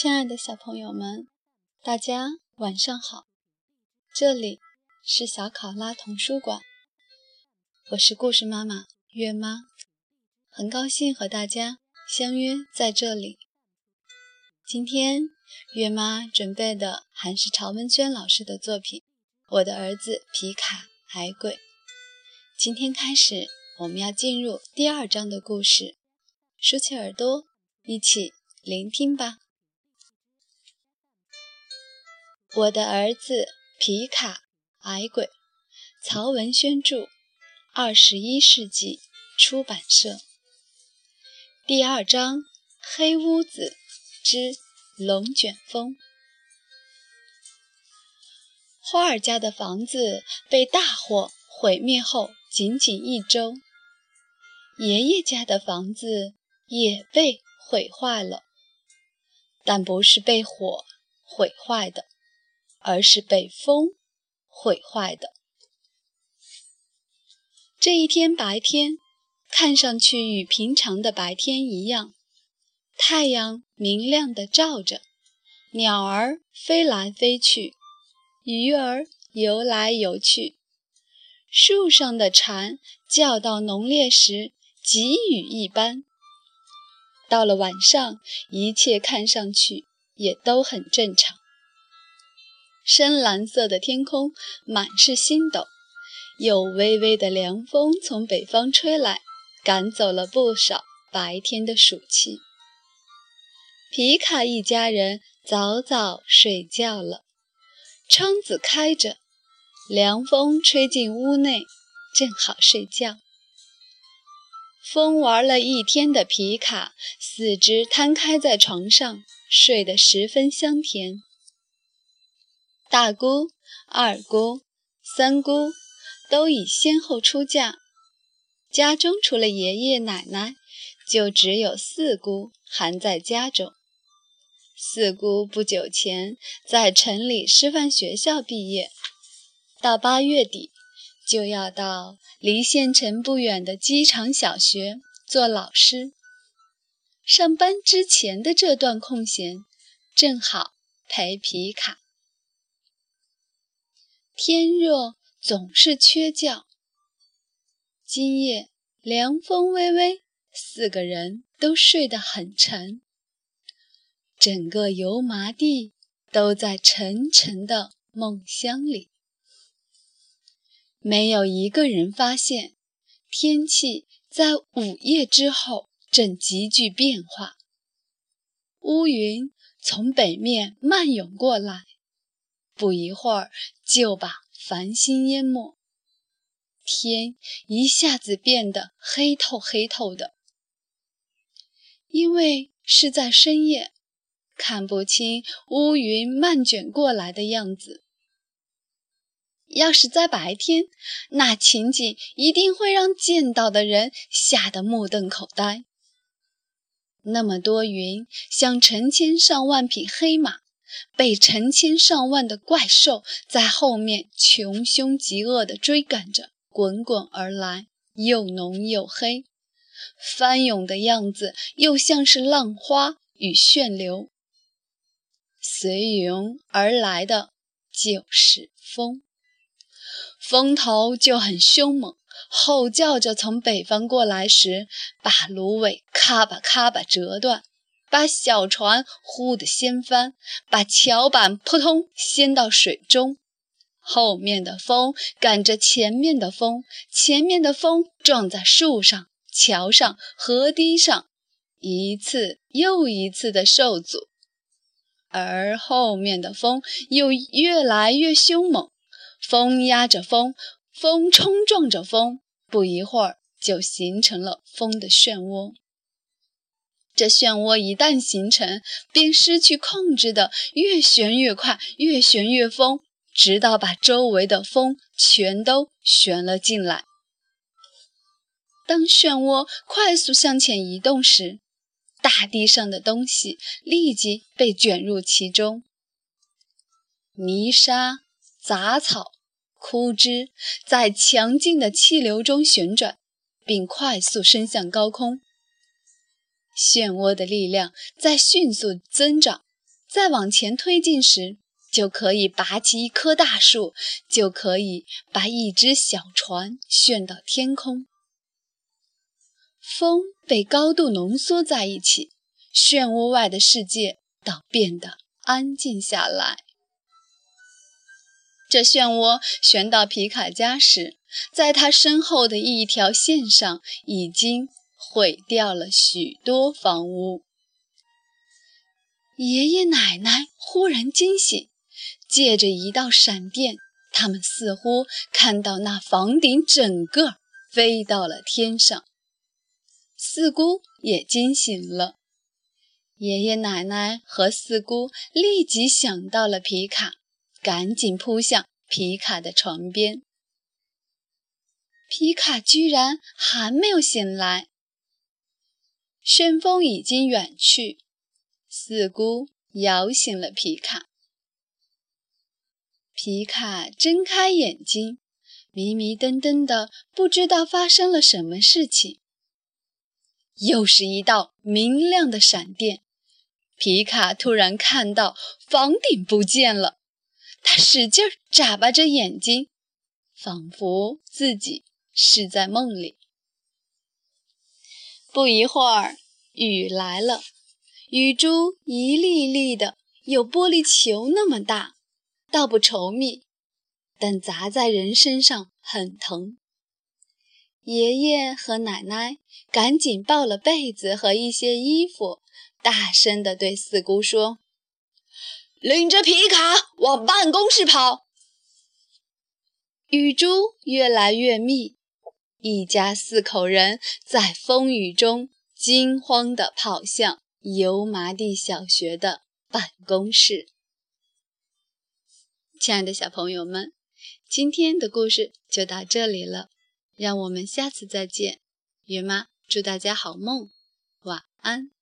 亲爱的小朋友们，大家晚上好！这里是小考拉童书馆，我是故事妈妈月妈，很高兴和大家相约在这里。今天月妈准备的还是曹文轩老师的作品《我的儿子皮卡矮鬼》。今天开始，我们要进入第二章的故事，竖起耳朵，一起聆听吧。我的儿子皮卡矮鬼，曹文轩著，二十一世纪出版社。第二章：黑屋子之龙卷风。花儿家的房子被大火毁灭后。仅仅一周，爷爷家的房子也被毁坏了，但不是被火毁坏的，而是被风毁坏的。这一天白天看上去与平常的白天一样，太阳明亮的照着，鸟儿飞来飞去，鱼儿游来游去。树上的蝉叫到浓烈时，急雨一般。到了晚上，一切看上去也都很正常。深蓝色的天空满是星斗，有微微的凉风从北方吹来，赶走了不少白天的暑气。皮卡一家人早早睡觉了，窗子开着。凉风吹进屋内，正好睡觉。疯玩了一天的皮卡，四肢摊开在床上，睡得十分香甜。大姑、二姑、三姑都已先后出嫁，家中除了爷爷奶奶，就只有四姑还在家中。四姑不久前在城里师范学校毕业。到八月底，就要到离县城不远的机场小学做老师。上班之前的这段空闲，正好陪皮卡。天热总是缺觉，今夜凉风微微，四个人都睡得很沉，整个油麻地都在沉沉的梦乡里。没有一个人发现，天气在午夜之后正急剧变化。乌云从北面漫涌过来，不一会儿就把繁星淹没，天一下子变得黑透黑透的。因为是在深夜，看不清乌云漫卷过来的样子。要是在白天，那情景一定会让见到的人吓得目瞪口呆。那么多云，像成千上万匹黑马，被成千上万的怪兽在后面穷凶极恶地追赶着，滚滚而来，又浓又黑，翻涌的样子又像是浪花与旋流。随云而来的就是风。风头就很凶猛，吼叫着从北方过来时，把芦苇咔吧咔吧折断，把小船呼的掀翻，把桥板扑通掀到水中。后面的风赶着前面的风，前面的风撞在树上、桥上、河堤上，一次又一次的受阻，而后面的风又越来越凶猛。风压着风，风冲撞着风，不一会儿就形成了风的漩涡。这漩涡一旦形成，便失去控制的越旋越快，越旋越疯，直到把周围的风全都旋了进来。当漩涡快速向前移动时，大地上的东西立即被卷入其中，泥沙、杂草。枯枝在强劲的气流中旋转，并快速升向高空。漩涡的力量在迅速增长，再往前推进时，就可以拔起一棵大树，就可以把一只小船旋到天空。风被高度浓缩在一起，漩涡外的世界倒变得安静下来。这漩涡旋到皮卡家时，在他身后的一条线上，已经毁掉了许多房屋。爷爷奶奶忽然惊醒，借着一道闪电，他们似乎看到那房顶整个飞到了天上。四姑也惊醒了，爷爷奶奶和四姑立即想到了皮卡。赶紧扑向皮卡的床边。皮卡居然还没有醒来。旋风已经远去，四姑摇醒了皮卡。皮卡睁开眼睛，迷迷瞪瞪的，不知道发生了什么事情。又是一道明亮的闪电，皮卡突然看到房顶不见了。他使劲眨巴着眼睛，仿佛自己是在梦里。不一会儿，雨来了，雨珠一粒粒的，有玻璃球那么大，倒不稠密，但砸在人身上很疼。爷爷和奶奶赶紧抱了被子和一些衣服，大声地对四姑说。领着皮卡往办公室跑，雨珠越来越密，一家四口人在风雨中惊慌地跑向油麻地小学的办公室。亲爱的小朋友们，今天的故事就到这里了，让我们下次再见。月妈祝大家好梦，晚安。